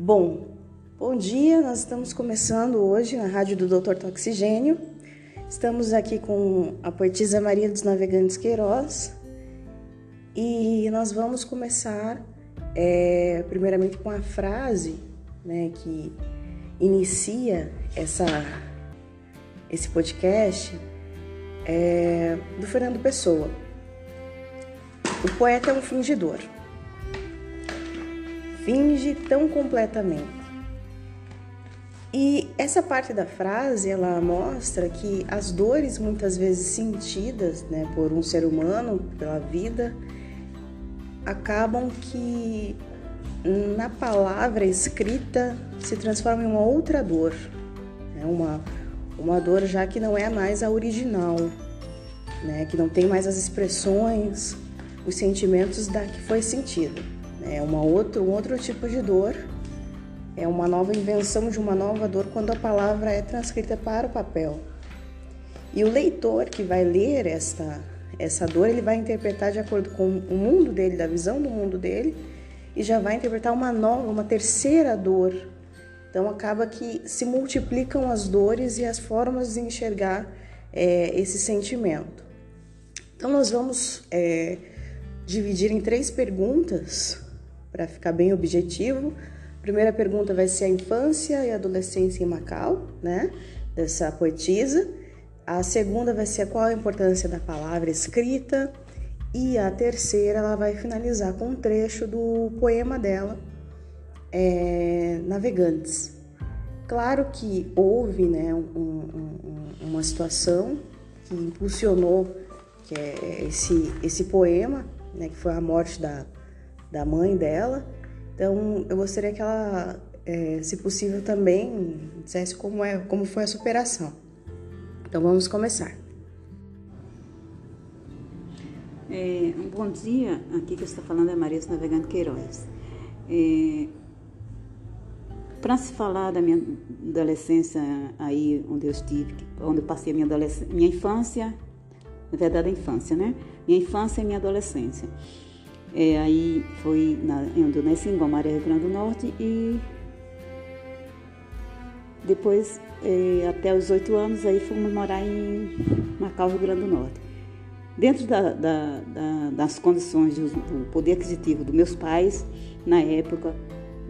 Bom, bom dia. Nós estamos começando hoje na rádio do Dr. Toxigênio. Estamos aqui com a poetisa Maria dos Navegantes Queiroz e nós vamos começar é, primeiramente com a frase né, que inicia essa, esse podcast é, do Fernando Pessoa. O poeta é um fingidor. Finge tão completamente. E essa parte da frase ela mostra que as dores muitas vezes sentidas né, por um ser humano, pela vida, acabam que na palavra escrita se transforma em uma outra dor, né? uma, uma dor já que não é mais a original, né? que não tem mais as expressões, os sentimentos da que foi sentido. É uma outro, um outro tipo de dor, é uma nova invenção de uma nova dor quando a palavra é transcrita para o papel. E o leitor que vai ler esta, essa dor, ele vai interpretar de acordo com o mundo dele, da visão do mundo dele, e já vai interpretar uma nova, uma terceira dor. Então acaba que se multiplicam as dores e as formas de enxergar é, esse sentimento. Então nós vamos é, dividir em três perguntas para ficar bem objetivo. A primeira pergunta vai ser a infância e adolescência em Macau, né? Dessa poetisa. A segunda vai ser qual a importância da palavra escrita. E a terceira, ela vai finalizar com um trecho do poema dela, é, Navegantes. Claro que houve né, um, um, uma situação que impulsionou que é esse, esse poema, né, que foi a morte da, da mãe dela. Então, eu gostaria que ela, é, se possível, também dissesse como, é, como foi a superação. Então, vamos começar. É, um bom dia, aqui que está falando é Maria Navegante Queiroz. É, Para se falar da minha adolescência aí onde eu estive, onde eu passei a minha, minha infância, na verdade a infância, né? Minha infância e minha adolescência. É, aí foi na, onde eu nasci, em Guamaré, Rio Grande do Norte, e depois, é, até os oito anos, aí fomos morar em Macau, Rio Grande do Norte. Dentro da, da, da, das condições do, do, poder aquisitivo dos meus pais, na época,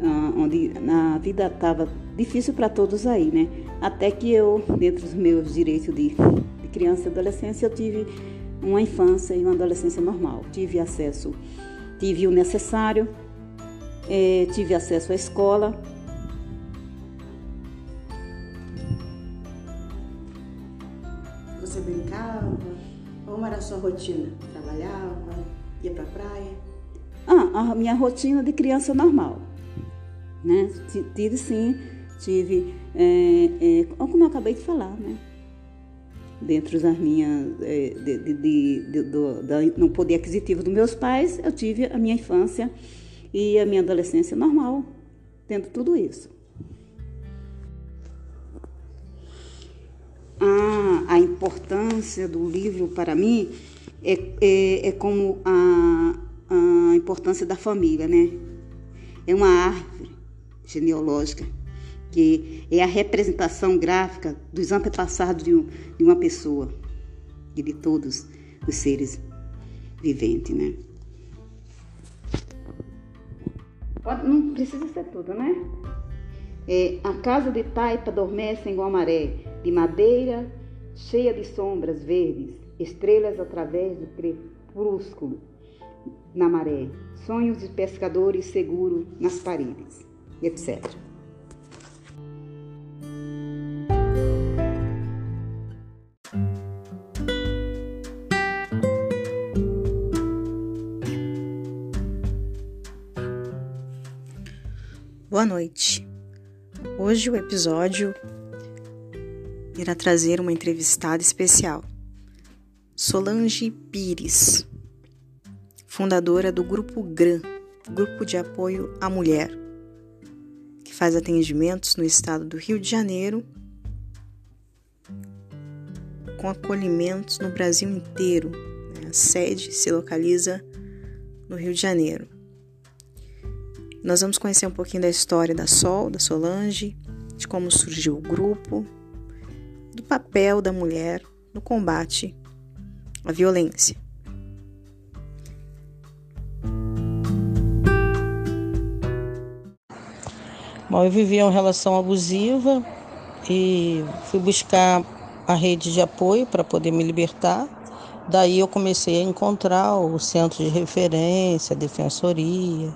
ah, onde a vida estava difícil para todos aí, né? Até que eu, dentro dos meus direitos de, de criança e adolescência, eu tive uma infância e uma adolescência normal. Tive acesso tive o necessário, é, tive acesso à escola. Você brincava? Como era a sua rotina? Trabalhava? Ia para a praia? Ah, a minha rotina de criança normal. Né? Tive sim, tive, é, é, como eu acabei de falar, né? Dentro das minhas é, de, de, de, do, da, no poder aquisitivo dos meus pais, eu tive a minha infância e a minha adolescência normal, tendo tudo isso. A, a importância do livro para mim é, é, é como a, a importância da família, né? É uma árvore genealógica que é a representação gráfica dos antepassados de, um, de uma pessoa e de todos os seres viventes, né? Não precisa ser tudo, né? É, a casa de taipa adormece em Guamaré, de madeira cheia de sombras verdes, estrelas através do crepúsculo na maré, sonhos de pescadores seguros nas paredes, etc. Boa noite. Hoje o episódio irá trazer uma entrevistada especial, Solange Pires, fundadora do Grupo GRAM, Grupo de Apoio à Mulher, que faz atendimentos no estado do Rio de Janeiro, com acolhimentos no Brasil inteiro. Né? A sede se localiza no Rio de Janeiro. Nós vamos conhecer um pouquinho da história da Sol, da Solange, de como surgiu o grupo, do papel da mulher no combate à violência. Bom, eu vivia uma relação abusiva e fui buscar a rede de apoio para poder me libertar. Daí eu comecei a encontrar o centro de referência, a defensoria,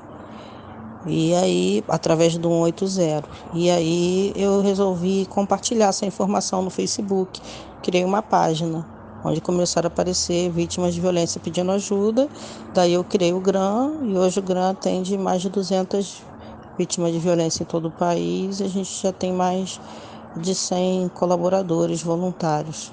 e aí, através do 180. E aí eu resolvi compartilhar essa informação no Facebook. Criei uma página onde começaram a aparecer vítimas de violência pedindo ajuda. Daí eu criei o GRAM e hoje o GRAM atende mais de 200 vítimas de violência em todo o país. A gente já tem mais de 100 colaboradores voluntários.